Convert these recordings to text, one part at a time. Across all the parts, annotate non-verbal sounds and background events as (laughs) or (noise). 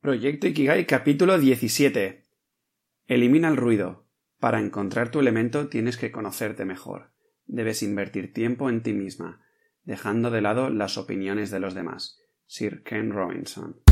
Proyecto Ikigai capítulo 17. Elimina el ruido. Para encontrar tu elemento tienes que conocerte mejor. Debes invertir tiempo en ti misma, dejando de lado las opiniones de los demás. Sir Ken Robinson.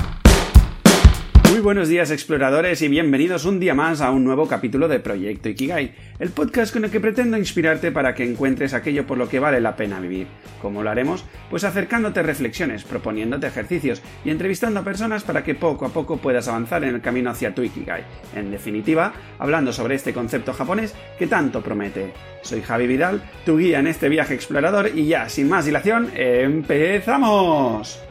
Muy buenos días exploradores y bienvenidos un día más a un nuevo capítulo de Proyecto Ikigai, el podcast con el que pretendo inspirarte para que encuentres aquello por lo que vale la pena vivir. ¿Cómo lo haremos? Pues acercándote reflexiones, proponiéndote ejercicios y entrevistando a personas para que poco a poco puedas avanzar en el camino hacia tu Ikigai. En definitiva, hablando sobre este concepto japonés que tanto promete. Soy Javi Vidal, tu guía en este viaje explorador y ya, sin más dilación, ¡empezamos!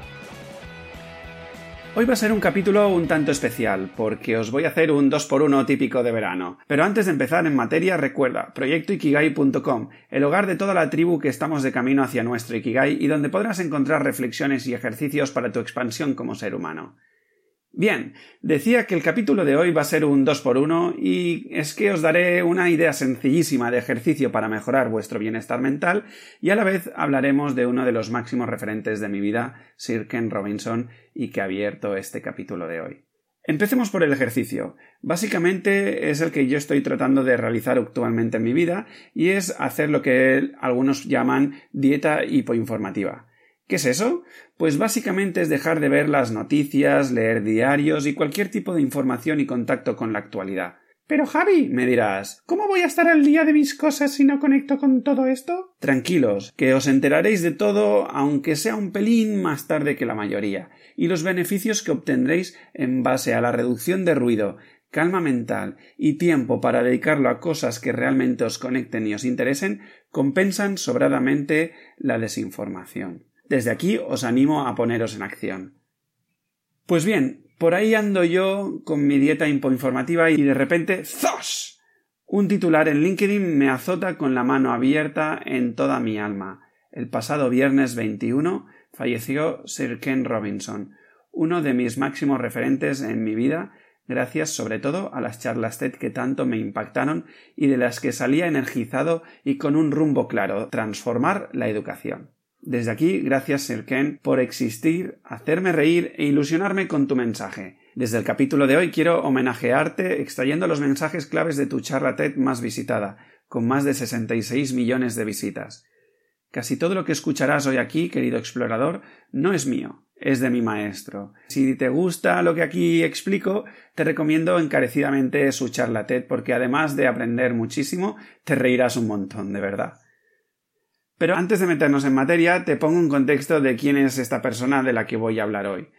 Hoy va a ser un capítulo un tanto especial, porque os voy a hacer un 2x1 típico de verano. Pero antes de empezar en materia, recuerda, proyectoikigai.com, el hogar de toda la tribu que estamos de camino hacia nuestro Ikigai y donde podrás encontrar reflexiones y ejercicios para tu expansión como ser humano. Bien, decía que el capítulo de hoy va a ser un 2x1 y es que os daré una idea sencillísima de ejercicio para mejorar vuestro bienestar mental y a la vez hablaremos de uno de los máximos referentes de mi vida, Sir Ken Robinson, y que ha abierto este capítulo de hoy. Empecemos por el ejercicio. Básicamente es el que yo estoy tratando de realizar actualmente en mi vida y es hacer lo que algunos llaman dieta hipoinformativa. ¿Qué es eso? Pues básicamente es dejar de ver las noticias, leer diarios y cualquier tipo de información y contacto con la actualidad. Pero Javi, me dirás, ¿cómo voy a estar al día de mis cosas si no conecto con todo esto? Tranquilos, que os enteraréis de todo, aunque sea un pelín más tarde que la mayoría, y los beneficios que obtendréis en base a la reducción de ruido, calma mental y tiempo para dedicarlo a cosas que realmente os conecten y os interesen, compensan sobradamente la desinformación. Desde aquí os animo a poneros en acción. Pues bien, por ahí ando yo con mi dieta impoinformativa y de repente ¡zos! Un titular en LinkedIn me azota con la mano abierta en toda mi alma. El pasado viernes 21 falleció Sir Ken Robinson, uno de mis máximos referentes en mi vida, gracias sobre todo a las charlas TED que tanto me impactaron y de las que salía energizado y con un rumbo claro, transformar la educación. Desde aquí, gracias Sir Ken por existir, hacerme reír e ilusionarme con tu mensaje. Desde el capítulo de hoy quiero homenajearte extrayendo los mensajes claves de tu charla TED más visitada, con más de 66 millones de visitas. Casi todo lo que escucharás hoy aquí, querido explorador, no es mío, es de mi maestro. Si te gusta lo que aquí explico, te recomiendo encarecidamente su charla TED porque además de aprender muchísimo, te reirás un montón, de verdad. Pero antes de meternos en materia, te pongo un contexto de quién es esta persona de la que voy a hablar hoy.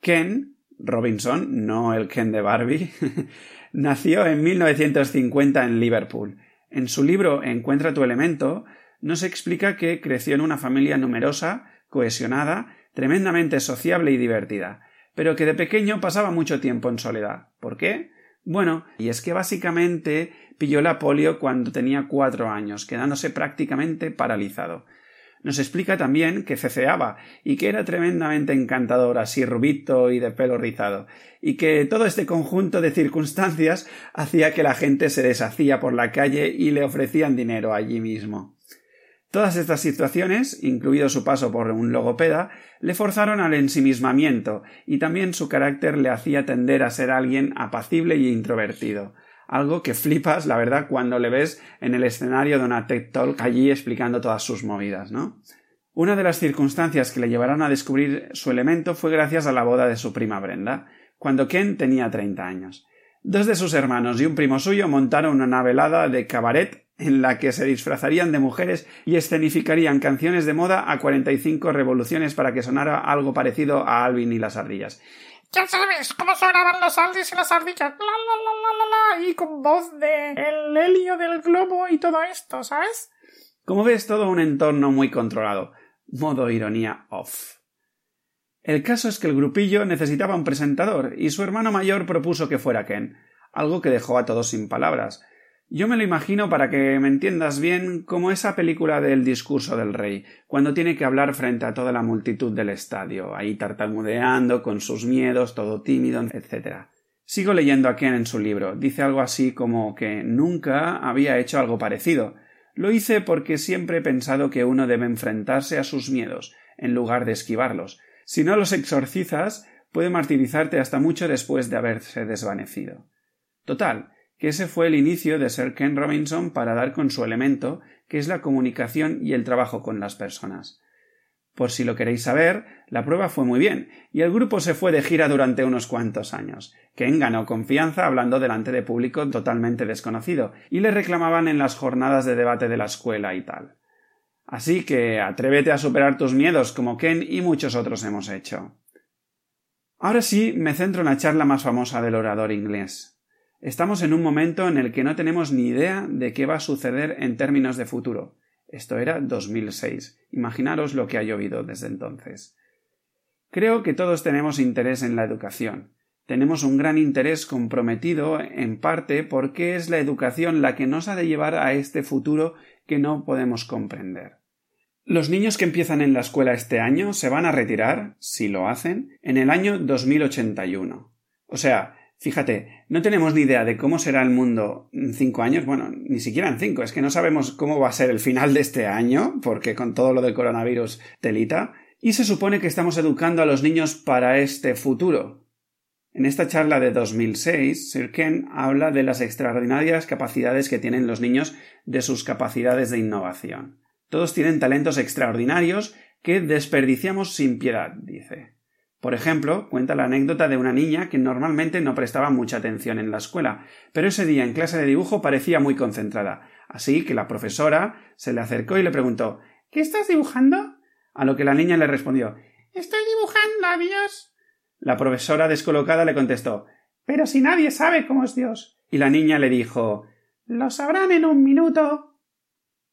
Ken Robinson, no el Ken de Barbie, (laughs) nació en 1950 en Liverpool. En su libro Encuentra tu elemento, nos explica que creció en una familia numerosa, cohesionada, tremendamente sociable y divertida, pero que de pequeño pasaba mucho tiempo en soledad. ¿Por qué? Bueno, y es que básicamente pilló la polio cuando tenía cuatro años, quedándose prácticamente paralizado. Nos explica también que ceceaba y que era tremendamente encantador, así rubito y de pelo rizado, y que todo este conjunto de circunstancias hacía que la gente se deshacía por la calle y le ofrecían dinero allí mismo. Todas estas situaciones, incluido su paso por un logopeda, le forzaron al ensimismamiento y también su carácter le hacía tender a ser alguien apacible y introvertido. Algo que flipas, la verdad, cuando le ves en el escenario de una TED Talk allí explicando todas sus movidas, ¿no? Una de las circunstancias que le llevaron a descubrir su elemento fue gracias a la boda de su prima Brenda, cuando Ken tenía treinta años. Dos de sus hermanos y un primo suyo montaron una velada de cabaret en la que se disfrazarían de mujeres y escenificarían canciones de moda a 45 revoluciones para que sonara algo parecido a Alvin y las ardillas. Ya sabes cómo sonaban los Aldis y las ardillas, la, la, la, y con voz de el helio del globo y todo esto, ¿sabes? Como ves, todo un entorno muy controlado. Modo ironía off. El caso es que el grupillo necesitaba un presentador y su hermano mayor propuso que fuera Ken, algo que dejó a todos sin palabras. Yo me lo imagino para que me entiendas bien como esa película del discurso del rey, cuando tiene que hablar frente a toda la multitud del estadio, ahí tartamudeando, con sus miedos, todo tímido, etc. Sigo leyendo a Ken en su libro. Dice algo así como que nunca había hecho algo parecido. Lo hice porque siempre he pensado que uno debe enfrentarse a sus miedos, en lugar de esquivarlos. Si no los exorcizas, puede martirizarte hasta mucho después de haberse desvanecido. Total, que ese fue el inicio de Sir Ken Robinson para dar con su elemento, que es la comunicación y el trabajo con las personas. Por si lo queréis saber, la prueba fue muy bien, y el grupo se fue de gira durante unos cuantos años. Ken ganó confianza hablando delante de público totalmente desconocido, y le reclamaban en las jornadas de debate de la escuela y tal. Así que atrévete a superar tus miedos como Ken y muchos otros hemos hecho. Ahora sí me centro en la charla más famosa del orador inglés. Estamos en un momento en el que no tenemos ni idea de qué va a suceder en términos de futuro. Esto era 2006. Imaginaros lo que ha llovido desde entonces. Creo que todos tenemos interés en la educación. Tenemos un gran interés comprometido en parte porque es la educación la que nos ha de llevar a este futuro que no podemos comprender. Los niños que empiezan en la escuela este año se van a retirar, si lo hacen, en el año 2081. O sea, Fíjate, no tenemos ni idea de cómo será el mundo en cinco años, bueno, ni siquiera en cinco, es que no sabemos cómo va a ser el final de este año, porque con todo lo del coronavirus telita, y se supone que estamos educando a los niños para este futuro. En esta charla de 2006, Sir Ken habla de las extraordinarias capacidades que tienen los niños de sus capacidades de innovación. Todos tienen talentos extraordinarios que desperdiciamos sin piedad, dice. Por ejemplo, cuenta la anécdota de una niña que normalmente no prestaba mucha atención en la escuela, pero ese día en clase de dibujo parecía muy concentrada, así que la profesora se le acercó y le preguntó ¿Qué estás dibujando? A lo que la niña le respondió Estoy dibujando a Dios. La profesora descolocada le contestó Pero si nadie sabe cómo es Dios. Y la niña le dijo Lo sabrán en un minuto.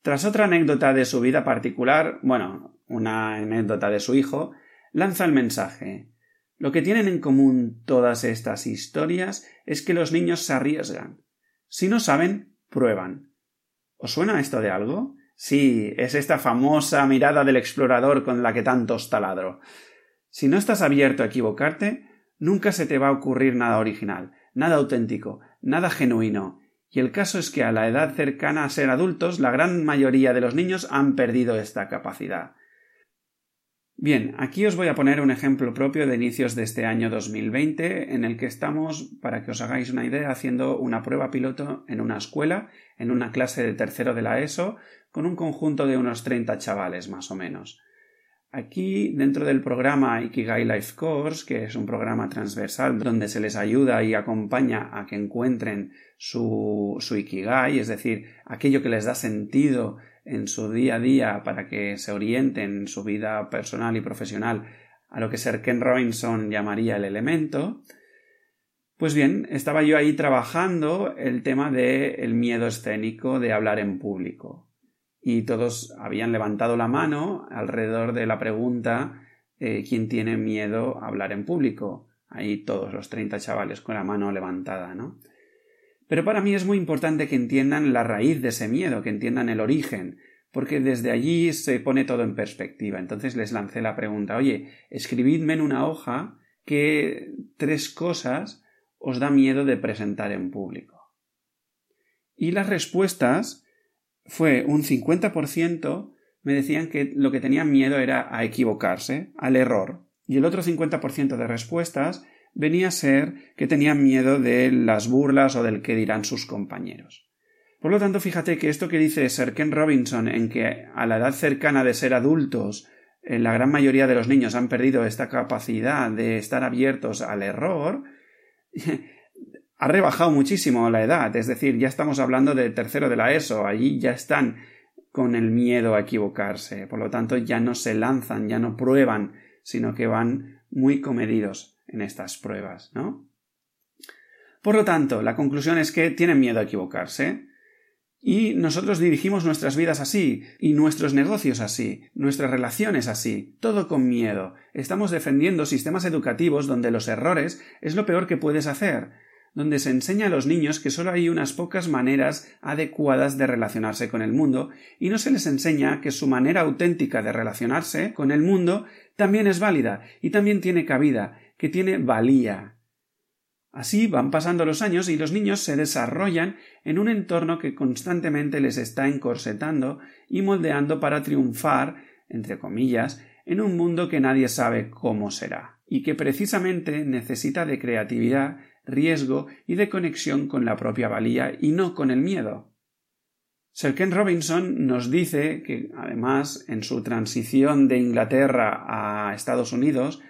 Tras otra anécdota de su vida particular, bueno, una anécdota de su hijo, lanza el mensaje. Lo que tienen en común todas estas historias es que los niños se arriesgan. Si no saben, prueban. ¿Os suena esto de algo? Sí, es esta famosa mirada del explorador con la que tantos taladro. Si no estás abierto a equivocarte, nunca se te va a ocurrir nada original, nada auténtico, nada genuino. Y el caso es que a la edad cercana a ser adultos, la gran mayoría de los niños han perdido esta capacidad. Bien, aquí os voy a poner un ejemplo propio de inicios de este año 2020 en el que estamos, para que os hagáis una idea, haciendo una prueba piloto en una escuela, en una clase de tercero de la ESO, con un conjunto de unos 30 chavales más o menos. Aquí, dentro del programa Ikigai Life Course, que es un programa transversal donde se les ayuda y acompaña a que encuentren su, su Ikigai, es decir, aquello que les da sentido en su día a día para que se orienten en su vida personal y profesional a lo que Sir Ken Robinson llamaría el elemento, pues bien, estaba yo ahí trabajando el tema del el miedo escénico de hablar en público. Y todos habían levantado la mano alrededor de la pregunta eh, ¿quién tiene miedo a hablar en público? Ahí todos los treinta chavales con la mano levantada, ¿no? Pero para mí es muy importante que entiendan la raíz de ese miedo, que entiendan el origen, porque desde allí se pone todo en perspectiva. Entonces les lancé la pregunta, oye, escribidme en una hoja qué tres cosas os da miedo de presentar en público. Y las respuestas fue un 50% me decían que lo que tenían miedo era a equivocarse, al error, y el otro 50% de respuestas venía a ser que tenían miedo de las burlas o del que dirán sus compañeros. Por lo tanto, fíjate que esto que dice Sir Ken Robinson en que a la edad cercana de ser adultos eh, la gran mayoría de los niños han perdido esta capacidad de estar abiertos al error, (laughs) ha rebajado muchísimo la edad, es decir, ya estamos hablando de tercero de la ESO, allí ya están con el miedo a equivocarse, por lo tanto ya no se lanzan, ya no prueban, sino que van muy comedidos en estas pruebas, ¿no? Por lo tanto, la conclusión es que tienen miedo a equivocarse. Y nosotros dirigimos nuestras vidas así, y nuestros negocios así, nuestras relaciones así, todo con miedo. Estamos defendiendo sistemas educativos donde los errores es lo peor que puedes hacer, donde se enseña a los niños que solo hay unas pocas maneras adecuadas de relacionarse con el mundo, y no se les enseña que su manera auténtica de relacionarse con el mundo también es válida y también tiene cabida, que tiene valía. Así van pasando los años y los niños se desarrollan en un entorno que constantemente les está encorsetando y moldeando para triunfar, entre comillas, en un mundo que nadie sabe cómo será. y que precisamente necesita de creatividad, riesgo y de conexión con la propia valía y no con el miedo. Sir Ken Robinson nos dice que, además, en su transición de Inglaterra a Estados Unidos,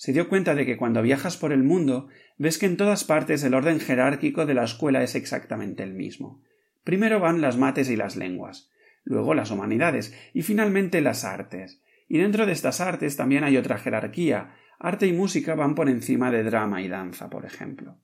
se dio cuenta de que cuando viajas por el mundo ves que en todas partes el orden jerárquico de la escuela es exactamente el mismo. Primero van las mates y las lenguas, luego las humanidades y finalmente las artes. Y dentro de estas artes también hay otra jerarquía. Arte y música van por encima de drama y danza, por ejemplo.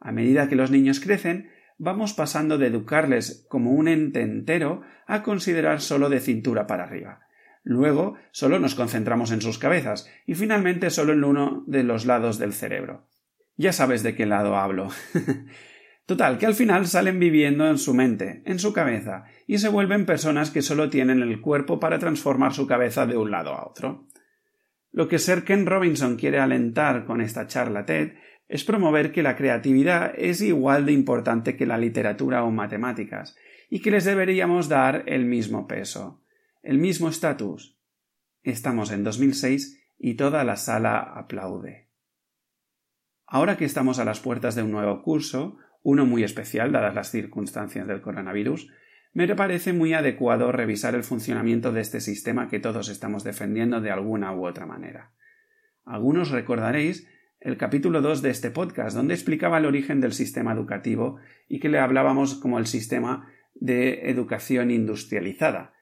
A medida que los niños crecen, vamos pasando de educarles como un ente entero a considerar solo de cintura para arriba. Luego solo nos concentramos en sus cabezas y finalmente solo en uno de los lados del cerebro. Ya sabes de qué lado hablo. (laughs) Total, que al final salen viviendo en su mente, en su cabeza, y se vuelven personas que solo tienen el cuerpo para transformar su cabeza de un lado a otro. Lo que Sir Ken Robinson quiere alentar con esta charla TED es promover que la creatividad es igual de importante que la literatura o matemáticas, y que les deberíamos dar el mismo peso el mismo estatus. Estamos en 2006 y toda la sala aplaude. Ahora que estamos a las puertas de un nuevo curso, uno muy especial dadas las circunstancias del coronavirus, me parece muy adecuado revisar el funcionamiento de este sistema que todos estamos defendiendo de alguna u otra manera. Algunos recordaréis el capítulo 2 de este podcast, donde explicaba el origen del sistema educativo y que le hablábamos como el sistema de educación industrializada,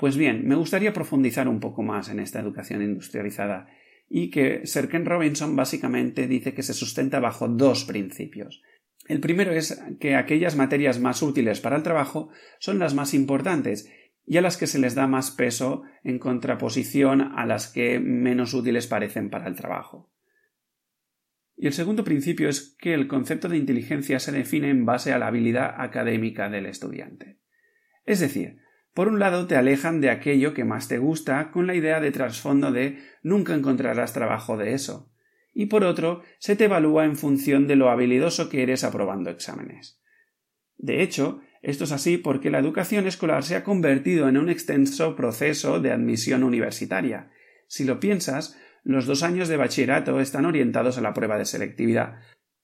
pues bien, me gustaría profundizar un poco más en esta educación industrializada y que Sir Ken Robinson básicamente dice que se sustenta bajo dos principios. El primero es que aquellas materias más útiles para el trabajo son las más importantes y a las que se les da más peso en contraposición a las que menos útiles parecen para el trabajo. Y el segundo principio es que el concepto de inteligencia se define en base a la habilidad académica del estudiante. Es decir, por un lado te alejan de aquello que más te gusta con la idea de trasfondo de nunca encontrarás trabajo de eso. Y por otro, se te evalúa en función de lo habilidoso que eres aprobando exámenes. De hecho, esto es así porque la educación escolar se ha convertido en un extenso proceso de admisión universitaria. Si lo piensas, los dos años de bachillerato están orientados a la prueba de selectividad,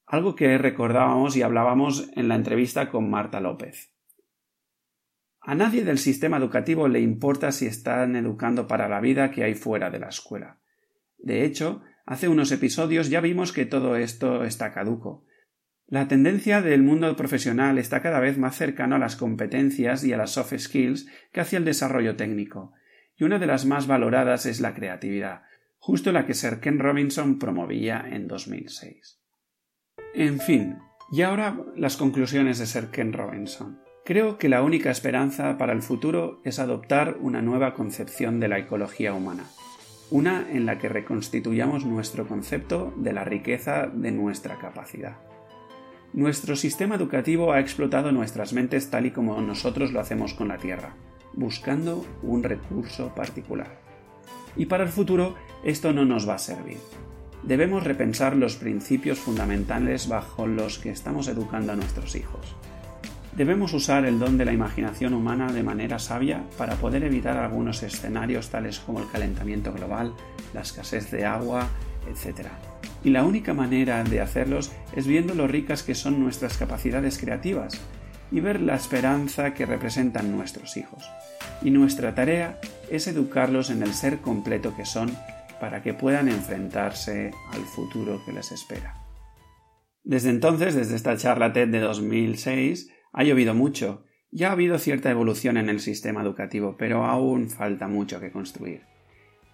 algo que recordábamos y hablábamos en la entrevista con Marta López. A nadie del sistema educativo le importa si están educando para la vida que hay fuera de la escuela. De hecho, hace unos episodios ya vimos que todo esto está caduco. La tendencia del mundo profesional está cada vez más cercano a las competencias y a las soft skills que hacia el desarrollo técnico, y una de las más valoradas es la creatividad, justo la que Sir Ken Robinson promovía en 2006. En fin, y ahora las conclusiones de Sir Ken Robinson. Creo que la única esperanza para el futuro es adoptar una nueva concepción de la ecología humana, una en la que reconstituyamos nuestro concepto de la riqueza de nuestra capacidad. Nuestro sistema educativo ha explotado nuestras mentes tal y como nosotros lo hacemos con la Tierra, buscando un recurso particular. Y para el futuro esto no nos va a servir. Debemos repensar los principios fundamentales bajo los que estamos educando a nuestros hijos. Debemos usar el don de la imaginación humana de manera sabia para poder evitar algunos escenarios tales como el calentamiento global, la escasez de agua, etc. Y la única manera de hacerlos es viendo lo ricas que son nuestras capacidades creativas y ver la esperanza que representan nuestros hijos. Y nuestra tarea es educarlos en el ser completo que son para que puedan enfrentarse al futuro que les espera. Desde entonces, desde esta charla TED de 2006, ha llovido mucho, ya ha habido cierta evolución en el sistema educativo, pero aún falta mucho que construir.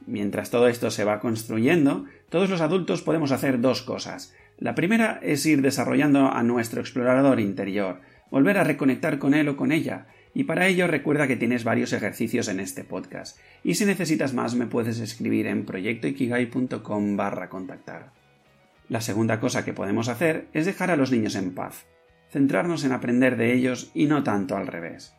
Mientras todo esto se va construyendo, todos los adultos podemos hacer dos cosas. La primera es ir desarrollando a nuestro explorador interior, volver a reconectar con él o con ella, y para ello recuerda que tienes varios ejercicios en este podcast, y si necesitas más me puedes escribir en proyectoikigai.com barra contactar. La segunda cosa que podemos hacer es dejar a los niños en paz centrarnos en aprender de ellos y no tanto al revés.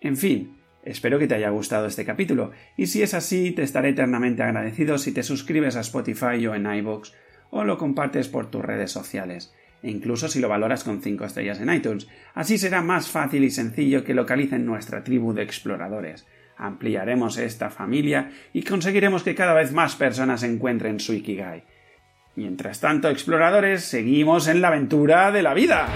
En fin, espero que te haya gustado este capítulo, y si es así, te estaré eternamente agradecido si te suscribes a Spotify o en iVoox, o lo compartes por tus redes sociales, e incluso si lo valoras con 5 estrellas en iTunes. Así será más fácil y sencillo que localicen nuestra tribu de exploradores. ampliaremos esta familia y conseguiremos que cada vez más personas encuentren su Ikigai. Mientras tanto, exploradores, seguimos en la aventura de la vida.